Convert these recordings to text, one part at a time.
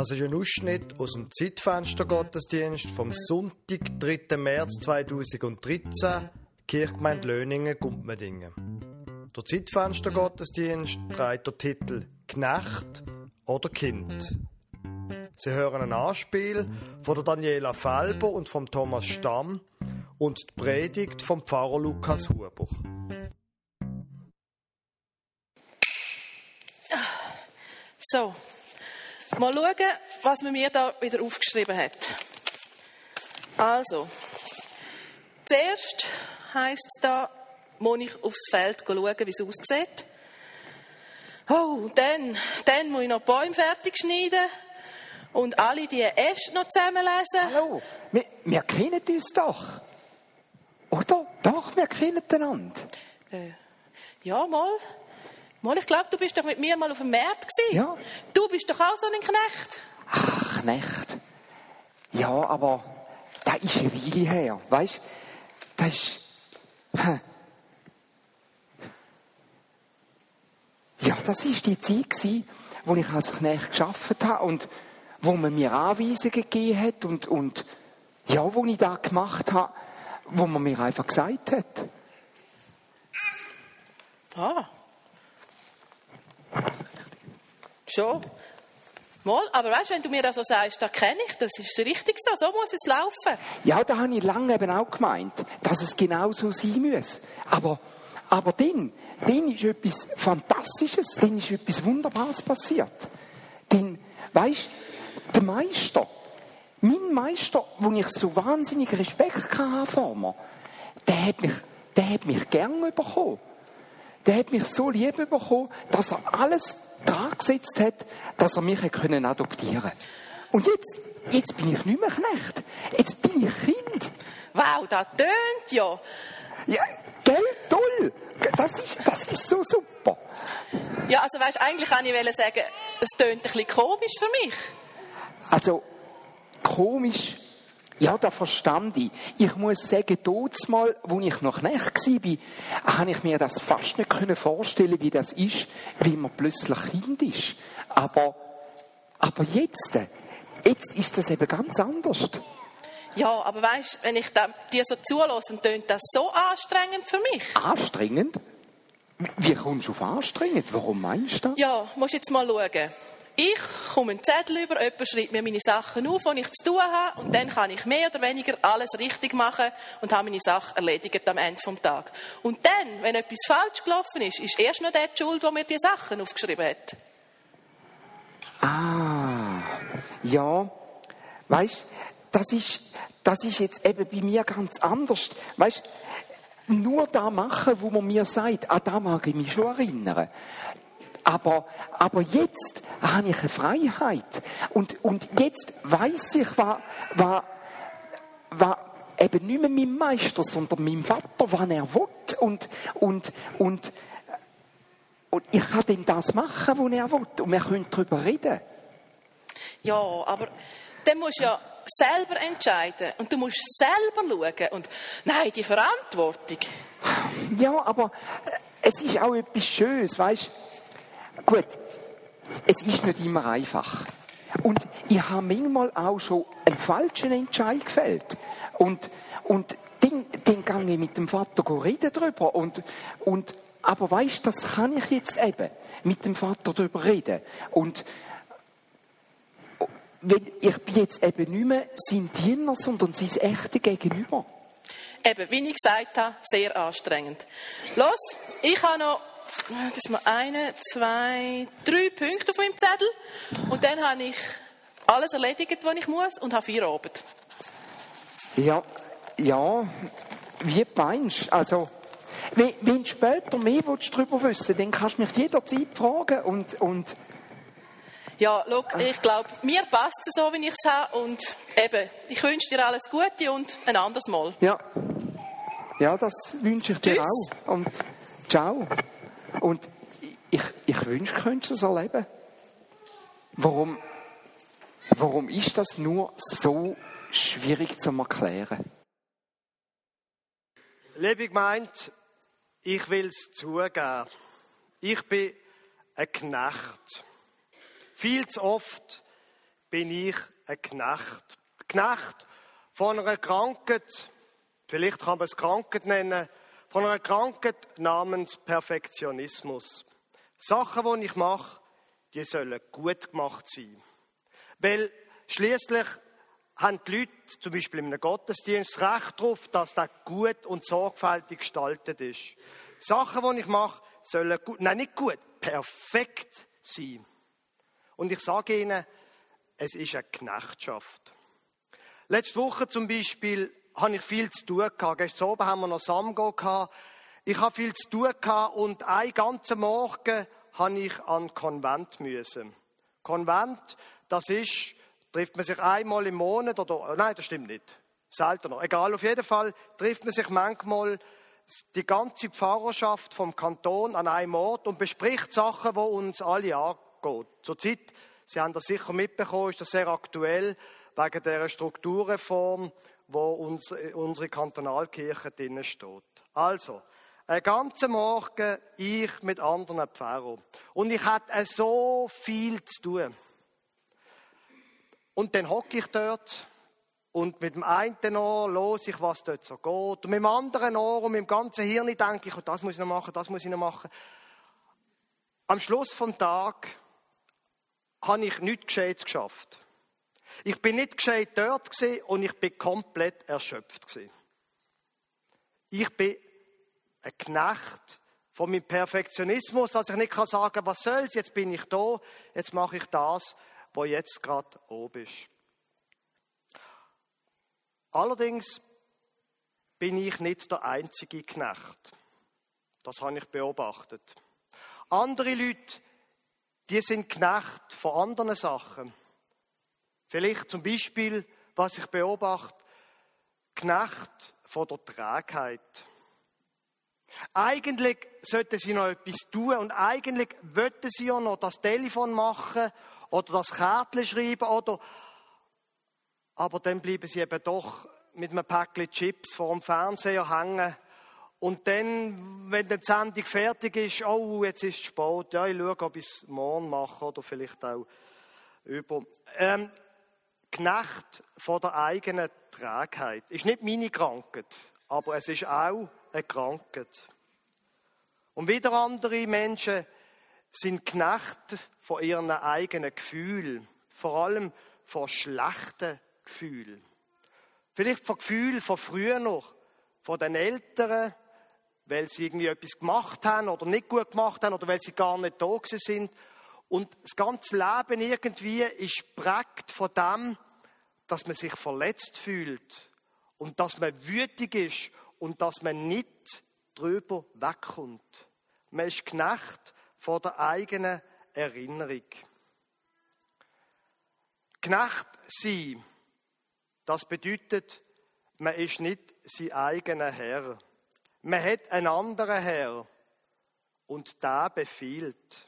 Das ist ein Ausschnitt aus dem Zeitfenster-Gottesdienst vom Sonntag, 3. März 2013, Kirchgemeinde Löningen, Gumpmedingen. Der Zeitfenster-Gottesdienst trägt den Titel Knecht oder Kind. Sie hören ein Anspiel von Daniela Felber und vom Thomas Stamm und die Predigt vom Pfarrer Lukas Huber. So, mal schauen, was man mir da wieder aufgeschrieben hat. Also, zuerst heisst es da, muss ich aufs Feld schauen, wie es aussieht. Oh, dann, dann muss ich noch die Bäume fertig schneiden und alle die Äste noch zusammenlesen. Hallo, wir, wir kennen uns doch. Oder? Doch, wir kennen einander. Äh, ja, mal. Mal, ich glaube, du bist doch mit mir mal auf dem Markt gewesen. Ja. Du bist doch auch so ein Knecht. Ach, Knecht. Ja, aber da ist eine Weile her. Weißt du, das ist. Ja, das war die Zeit, gewesen, wo ich als Knecht geschafft habe und wo man mir Anweisungen gegeben hat und, und ja, wo ich da gemacht habe, wo man mir einfach gesagt hat. Ah. Schon. Mal, aber weißt du, wenn du mir das so sagst, da kenne ich, das ist richtig so, so muss es laufen. Ja, da habe ich lange eben auch gemeint, dass es genau so sein muss. Aber, aber dann, dann ist etwas Fantastisches, dann ist etwas Wunderbares passiert. Denn, weißt der Meister, mein Meister, wo ich so wahnsinnig Respekt hatte vor mir, der hat mich, der hat mich gern bekommen. Der hat mich so lieb bekommen, dass er alles dran gesetzt hat, dass er mich können adoptieren Und jetzt, jetzt bin ich nicht mehr Knecht. Jetzt bin ich Kind. Wow, das tönt ja. Ja, gell? Toll. Das ist, das ist so super. Ja, also weißt, eigentlich kann ich sagen, es tönt ein bisschen komisch für mich. Also, komisch, ja, da verstand ich. Ich muss sagen, dort mal, wo ich noch nicht war, habe ich mir das fast nicht vorstellen wie das ist, wie man plötzlich Kind ist. Aber, aber jetzt, jetzt ist das eben ganz anders. Ja, aber weißt, wenn ich dir so zulasse, tönt das so anstrengend für mich. Anstrengend? Wie kommst du auf anstrengend? Warum meinst du das? Ja, musst jetzt mal schauen. Ich komme einen Zettel über, jemand schreibt mir meine Sachen auf, die ich zu tun habe, und dann kann ich mehr oder weniger alles richtig machen und habe meine Sache erledigt am Ende des Tages. Und dann, wenn etwas falsch gelaufen ist, ist erst noch der die Schuld, der mir die Sachen aufgeschrieben hat. Ah, ja, weißt, das ist, das ist jetzt eben bei mir ganz anders. Weißt, nur da machen, wo man mir sagt, ah, da mag ich mich schon erinnern. Aber, aber jetzt habe ich eine Freiheit. Und, und jetzt weiß ich, was, was, was eben nicht mehr mein Meister, sondern mein Vater, was er will. Und, und, und, und ich kann dann das machen, was er will. Und wir können darüber reden. Ja, aber dann musst du ja selber entscheiden. Und du musst selber schauen. Und nein, die Verantwortung. Ja, aber es ist auch etwas Schönes, weißt du? Gut, es ist nicht immer einfach. Und ich habe manchmal auch schon einen falschen Entscheid gefällt. Und, und dann, dann gehe ich mit dem Vater reden darüber. Und, und, aber weißt, das kann ich jetzt eben mit dem Vater darüber reden. Und ich bin jetzt eben nicht mehr sein Diener, sondern sein echte Gegenüber. Eben, wie ich gesagt habe, sehr anstrengend. Los, ich habe noch das mal eine, zwei, drei Punkte auf meinem Zettel. Und dann habe ich alles erledigt, was ich muss und habe vier Abend. Ja, ja, wie meinst du? Also, wenn, wenn du später mehr darüber wissen dann kannst du mich jederzeit fragen und, und ja, schau, ich glaube, mir passt es so, wie ich es habe. Und eben, ich wünsche dir alles Gute und ein anderes Mal. Ja, ja das wünsche ich dir Tschüss. auch. Und ciao. Und ich, ich wünsche, du könntest es erleben. Warum, warum ist das nur so schwierig zu erklären? Liebe gemeint, ich will es zugeben. Ich bin ein Knecht. Viel zu oft bin ich ein Knecht. Knecht von einer Krankheit, vielleicht kann man es Krankheit nennen, von einer Krankheit namens Perfektionismus. Sachen, die ich mache, die sollen gut gemacht sein. Weil schließlich haben die Leute, zum Beispiel in einem Gottesdienst, das Recht darauf, dass das gut und sorgfältig gestaltet ist. Sachen, die ich mache, sollen gut, nein, nicht gut, perfekt sein. Und ich sage Ihnen, es ist eine Knechtschaft. Letzte Woche zum Beispiel habe ich viel zu tun gehabt. Gestern Abend haben wir noch Samgo gehabt. Ich habe viel zu tun gehabt und einen ganzen Morgen habe ich an Konvent müssen. Konvent, das ist, trifft man sich einmal im Monat oder, nein, das stimmt nicht. Seltener. Egal, auf jeden Fall trifft man sich manchmal die ganze Pfarrerschaft vom Kanton an einem Ort und bespricht Sachen, wo uns alle angeht. Zurzeit, Sie haben das sicher mitbekommen, ist das sehr aktuell wegen der Strukturreform, wo unsere Kantonalkirche drinnen steht. Also, einen ganzen Morgen ich mit anderen Pfarrern. Und ich hatte so viel zu tun. Und dann hocke ich dort und mit dem einen Ohr los ich, was dort so geht. Und mit dem anderen Ohr und mit dem ganzen Hirn denke ich, oh, das muss ich noch machen, das muss ich noch machen. Am Schluss vom Tag habe ich nichts Gescheites geschafft. Ich bin nicht gescheit dort und ich bin komplett erschöpft. Ich bin ein Knecht von meinem Perfektionismus, dass ich nicht kann sagen, was soll's, jetzt bin ich da, jetzt mache ich das, wo jetzt gerade oben ist. Allerdings bin ich nicht der einzige Knecht. Das habe ich beobachtet. Andere Leute, die sind Knecht von anderen Sachen. Vielleicht zum Beispiel, was ich beobachte, Knecht von der Trägheit. Eigentlich sollten sie noch etwas tun und eigentlich wollten sie ja noch das Telefon machen oder das Kärtchen schreiben oder aber dann bleiben sie eben doch mit einem Päckchen Chips vor dem Fernseher hängen. Und dann, wenn die Sendung fertig ist, oh, jetzt ist es spät, ja, ich schaue, ob ich es morgen mache oder vielleicht auch über. Ähm, Knecht von der eigenen Trägheit. Ist nicht meine Krankheit, aber es ist auch eine Krankheit. Und wieder andere Menschen sind Knecht von ihren eigenen Gefühlen, vor allem von schlechten Gefühl. Vielleicht von Gefühl von früher noch, von den Eltern, weil sie irgendwie etwas gemacht haben oder nicht gut gemacht haben oder weil sie gar nicht da sind. Und das ganze Leben irgendwie ist prägt von dem, dass man sich verletzt fühlt und dass man wütig ist und dass man nicht drüber wegkommt. Man ist Knecht vor der eigenen Erinnerung. Knecht sein das bedeutet, man ist nicht sein eigener Herr. Man hat einen anderen Herr und der befiehlt.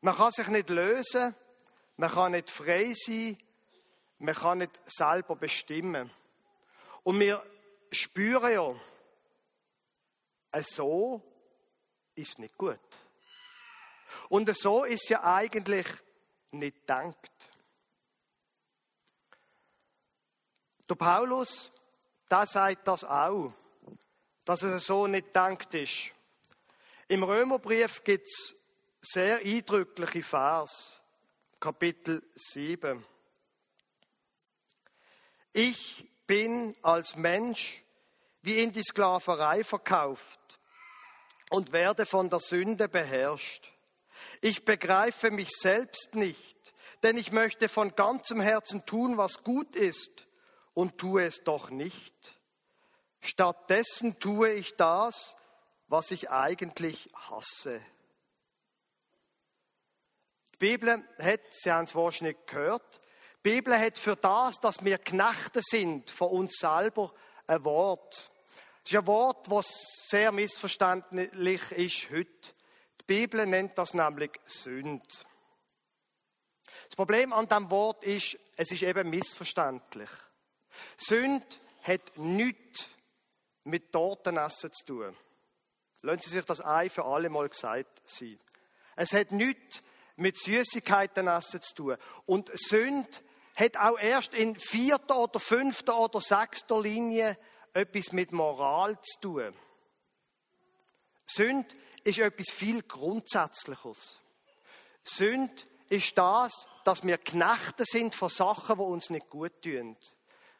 Man kann sich nicht lösen, man kann nicht frei sein, man kann nicht selber bestimmen. Und wir spüren ja, so ist nicht gut. Und so ist ja eigentlich nicht gedacht. Der Paulus, da sagt das auch, dass es so nicht dankt ist. Im Römerbrief gibt es sehr eindrückliche Vers, Kapitel 7. Ich bin als Mensch wie in die Sklaverei verkauft und werde von der Sünde beherrscht. Ich begreife mich selbst nicht, denn ich möchte von ganzem Herzen tun, was gut ist und tue es doch nicht. Stattdessen tue ich das, was ich eigentlich hasse. Die Bibel hat, Sie haben es wahrscheinlich gehört, die Bibel hat für das, dass wir Knechte sind von uns selber, ein Wort. Das ist ein Wort, das sehr missverständlich ist heute. Die Bibel nennt das nämlich Sünd. Das Problem an diesem Wort ist, es ist eben missverständlich. Sünde hat nichts mit Tortenessen zu tun. Lassen Sie sich das ein für alle Mal gesagt sein. Es hat nichts mit Süßigkeiten essen zu tun. Und Sünde hat auch erst in vierter oder fünfter oder sechster Linie etwas mit Moral zu tun. Sünd ist etwas viel Grundsätzliches. Sünd ist das, dass wir Knechte sind von Sachen, die uns nicht gut tun.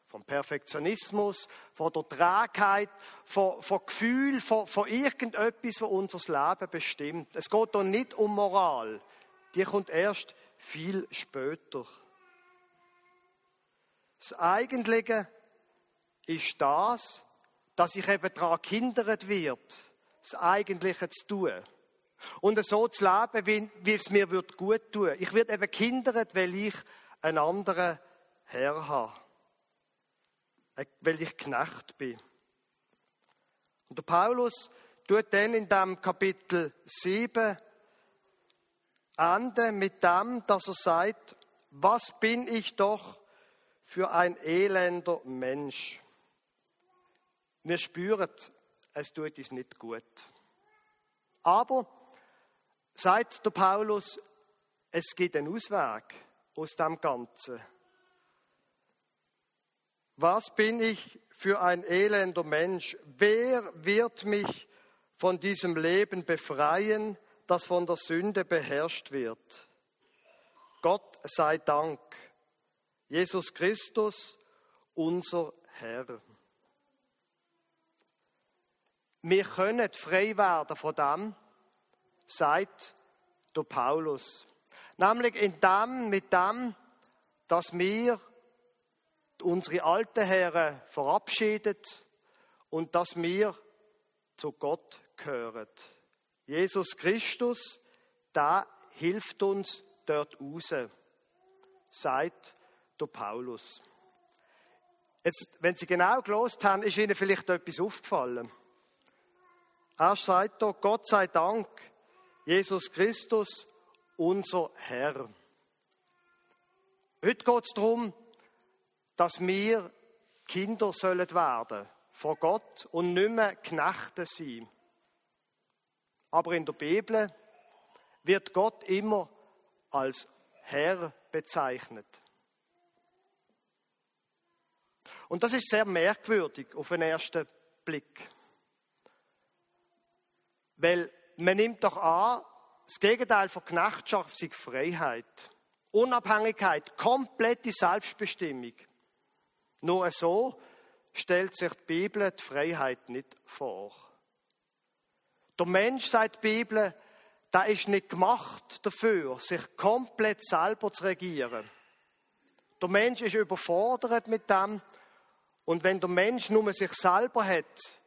Vom Perfektionismus, von der Trägheit, von, von Gefühl, von, von irgendetwas, was unser Leben bestimmt. Es geht hier nicht um Moral. Die kommt erst viel später. Das Eigentliche ist das, dass ich eben daran gehindert wird, das Eigentliche zu tun. Und so zu leben, wie, wie es mir wird gut tun. Ich werde eben gehindert, weil ich einen anderen Herr habe. Äh, weil ich Knecht bin. Und der Paulus tut dann in dem Kapitel 7 Ende mit dem, dass er sagt, was bin ich doch für ein elender Mensch. Wir spüren, es tut uns nicht gut. Aber, sagt der Paulus, es gibt einen Ausweg aus dem Ganzen. Was bin ich für ein elender Mensch? Wer wird mich von diesem Leben befreien? Das von der Sünde beherrscht wird. Gott sei Dank. Jesus Christus, unser Herr. Wir können frei werden von dem, sagt der Paulus. Nämlich in dem, mit dem, dass wir unsere alten Herren verabschiedet und dass wir zu Gott gehören. Jesus Christus, da hilft uns dort raus, sagt der Paulus. Jetzt, wenn Sie genau gelost haben, ist Ihnen vielleicht etwas aufgefallen. Er sagt doch, Gott sei Dank, Jesus Christus, unser Herr. Heute geht es darum, dass wir Kinder sollen werden vor Gott und nicht mehr Knechte sein. Aber in der Bibel wird Gott immer als Herr bezeichnet. Und das ist sehr merkwürdig auf den ersten Blick. Weil man nimmt doch an, das Gegenteil von Knechtschaft ist Freiheit, Unabhängigkeit, komplette Selbstbestimmung. Nur so stellt sich die Bibel die Freiheit nicht vor. Der Mensch, sagt die Bibel, der ist nicht gemacht dafür, sich komplett selber zu regieren. Der Mensch ist überfordert mit dem. Und wenn der Mensch nur sich selber hat,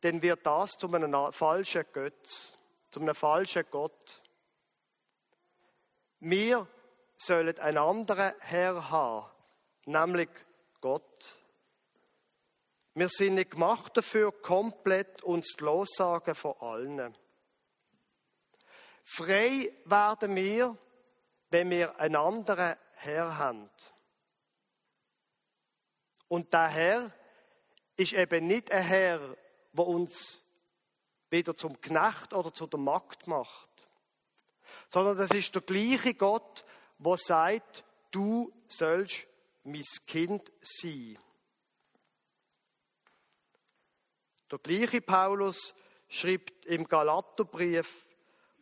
dann wird das zu einem falschen Götz, zu einem falschen Gott. Wir sollen einen anderen Herr haben, nämlich Gott. Wir sind nicht gemacht dafür, komplett uns zu lossagen von allen. Frei werden wir, wenn wir einen anderen Herr haben. Und der Herr ist eben nicht ein Herr, der uns wieder zum Knecht oder zu der Magd macht, sondern das ist der gleiche Gott, der sagt, du sollst mein Kind sein. Der gleiche Paulus schreibt im Galaterbrief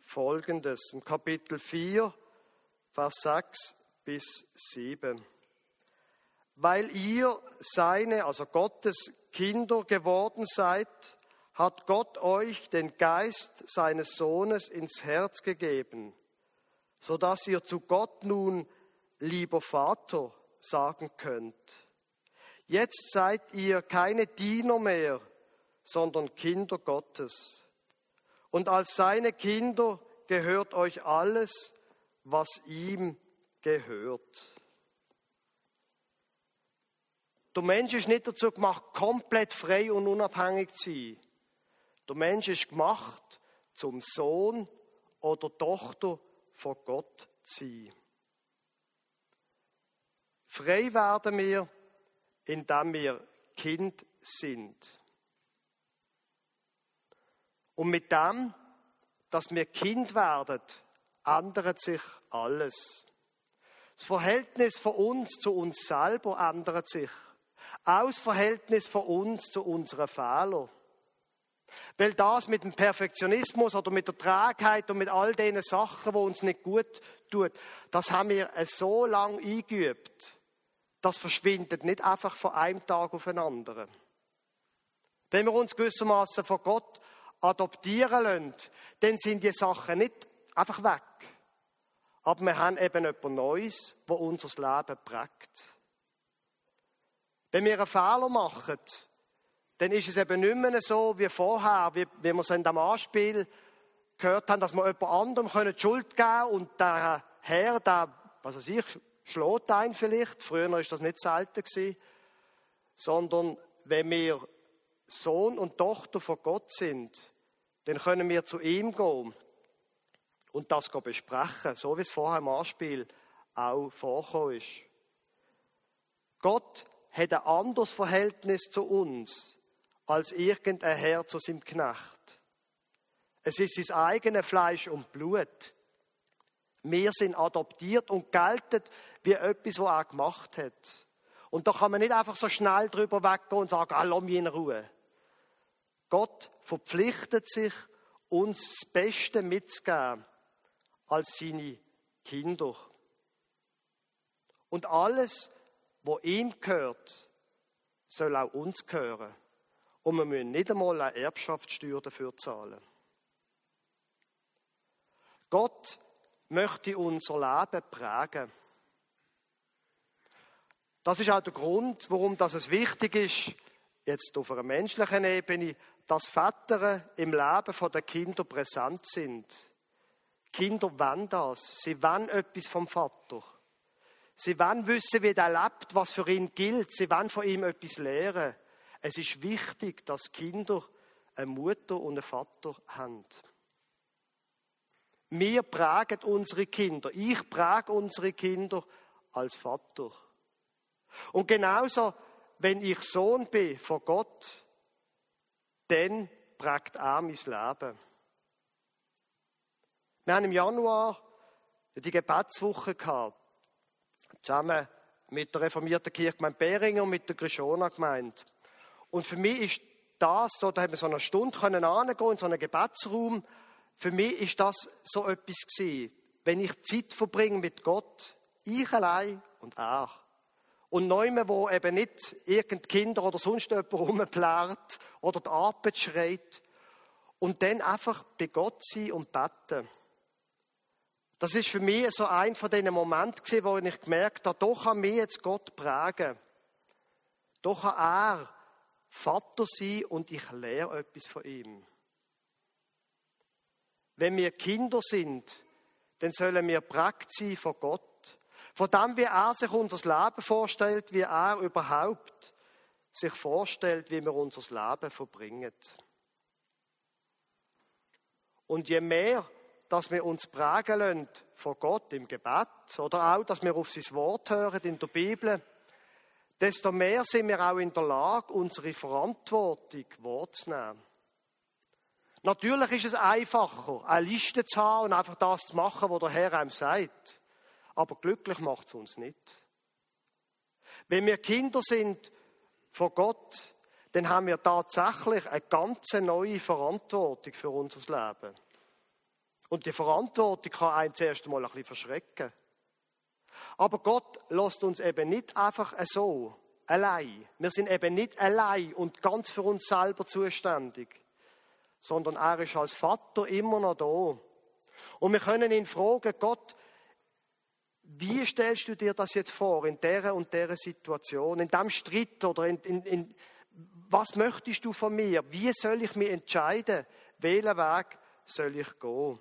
folgendes, im Kapitel 4, Vers 6 bis 7. Weil ihr seine, also Gottes Kinder geworden seid, hat Gott euch den Geist seines Sohnes ins Herz gegeben, so dass ihr zu Gott nun, lieber Vater, sagen könnt. Jetzt seid ihr keine Diener mehr, sondern Kinder Gottes. Und als seine Kinder gehört euch alles, was ihm gehört. Der Mensch ist nicht dazu gemacht, komplett frei und unabhängig zu sein. Der Mensch ist gemacht, zum Sohn oder Tochter von Gott zu sein. Frei werden wir, indem wir Kind sind. Und mit dem, dass wir Kind werden, ändert sich alles. Das Verhältnis von uns zu uns selber ändert sich. Auch das Verhältnis von uns zu unseren Fehlern. Weil das mit dem Perfektionismus oder mit der Trägheit und mit all den Sachen, wo uns nicht gut tut, das haben wir so lange eingeübt. Das verschwindet nicht einfach von einem Tag auf den anderen. Wenn wir uns gewissermaßen von Gott adoptieren lassen, dann sind die Sachen nicht einfach weg. Aber wir haben eben etwas Neues, wo unser Leben prägt. Wenn wir einen Fehler machen, dann ist es eben nicht mehr so wie vorher, wie, wir es in dem Anspiel gehört haben, dass wir jemand anderem die Schuld geben können und der Herr, der, was weiß ich, schlägt einen vielleicht. Früher war das nicht selten gewesen. Sondern wenn wir Sohn und Tochter von Gott sind, dann können wir zu ihm gehen und das besprechen, so wie es vorher im Anspiel auch vorgekommen ist. Gott hat ein anderes Verhältnis zu uns als irgendein Herr zu seinem Knecht. Es ist sein eigenes Fleisch und Blut. Wir sind adoptiert und gelten wie etwas, was er gemacht hat. Und da kann man nicht einfach so schnell drüber weggehen und sagen, ah, lass mich in Ruhe. Gott verpflichtet sich, uns das Beste mitzugeben als seine Kinder. Und alles, was ihm gehört, soll auch uns gehören. Und wir müssen nicht einmal eine Erbschaftssteuer dafür zahlen. Gott möchte unser Leben prägen. Das ist auch der Grund, warum es wichtig ist, jetzt auf einer menschlichen Ebene, dass Väter im Leben der Kinder präsent sind. Kinder wollen das. Sie wollen etwas vom Vater. Sie wollen wissen, wie er lebt, was für ihn gilt. Sie wollen von ihm etwas lernen. Es ist wichtig, dass Kinder eine Mutter und einen Vater haben. Wir prägen unsere Kinder. Ich präge unsere Kinder als Vater. Und genauso, wenn ich Sohn bin von Gott, dann prägt er mein Leben. Wir haben im Januar die Gebetswoche gehabt, zusammen mit der reformierten Kirchgemeinde Beringen und mit der Grishona-Gemeinde. Und für mich ist das, so, da haben wir so eine Stunde können angehen, in so einen Gebetsraum, für mich ist das so etwas gewesen, wenn ich Zeit verbringe mit Gott, ich allein und er. Und neume, wo eben nicht irgendein Kinder oder sonst jemand rumplärt oder die Arbeit schreit. Und dann einfach bei Gott sein und beten. Das ist für mich so ein von diesen Momenten wo ich gemerkt habe, doch kann mich jetzt Gott prägen. Doch kann er Vater sein und ich lehre etwas von ihm. Wenn wir Kinder sind, dann sollen wir prägt sein von Gott. Von dem, wie er sich unser Leben vorstellt, wie er überhaupt sich vorstellt, wie wir unser Leben verbringen. Und je mehr dass wir uns prägen lassen von Gott im Gebet oder auch, dass wir auf sein Wort hören in der Bibel, desto mehr sind wir auch in der Lage, unsere Verantwortung wahrzunehmen. Natürlich ist es einfacher, eine Liste zu haben und einfach das zu machen, was der Herr einem sagt. Aber glücklich macht es uns nicht. Wenn wir Kinder sind von Gott, dann haben wir tatsächlich eine ganz neue Verantwortung für unser Leben. Und die Verantwortung kann einen zuerst einmal ein bisschen verschrecken. Aber Gott lässt uns eben nicht einfach so allein. Wir sind eben nicht allein und ganz für uns selber zuständig, sondern er ist als Vater immer noch da. Und wir können ihn fragen, Gott, wie stellst du dir das jetzt vor in der und der Situation, in dem Streit oder in, in, in was möchtest du von mir? Wie soll ich mich entscheiden? Welchen Weg soll ich gehen?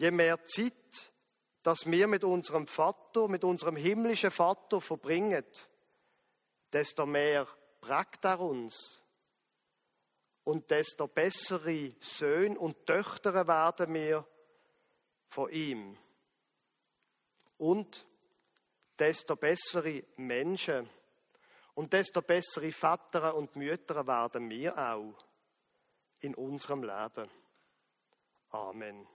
je mehr Zeit, dass wir mit unserem Vater, mit unserem himmlischen Vater verbringen, desto mehr prägt er uns. Und desto bessere Söhne und Töchter werden wir von ihm. Und desto bessere Menschen und desto bessere Väter und Mütter werden wir auch in unserem Leben. Amen.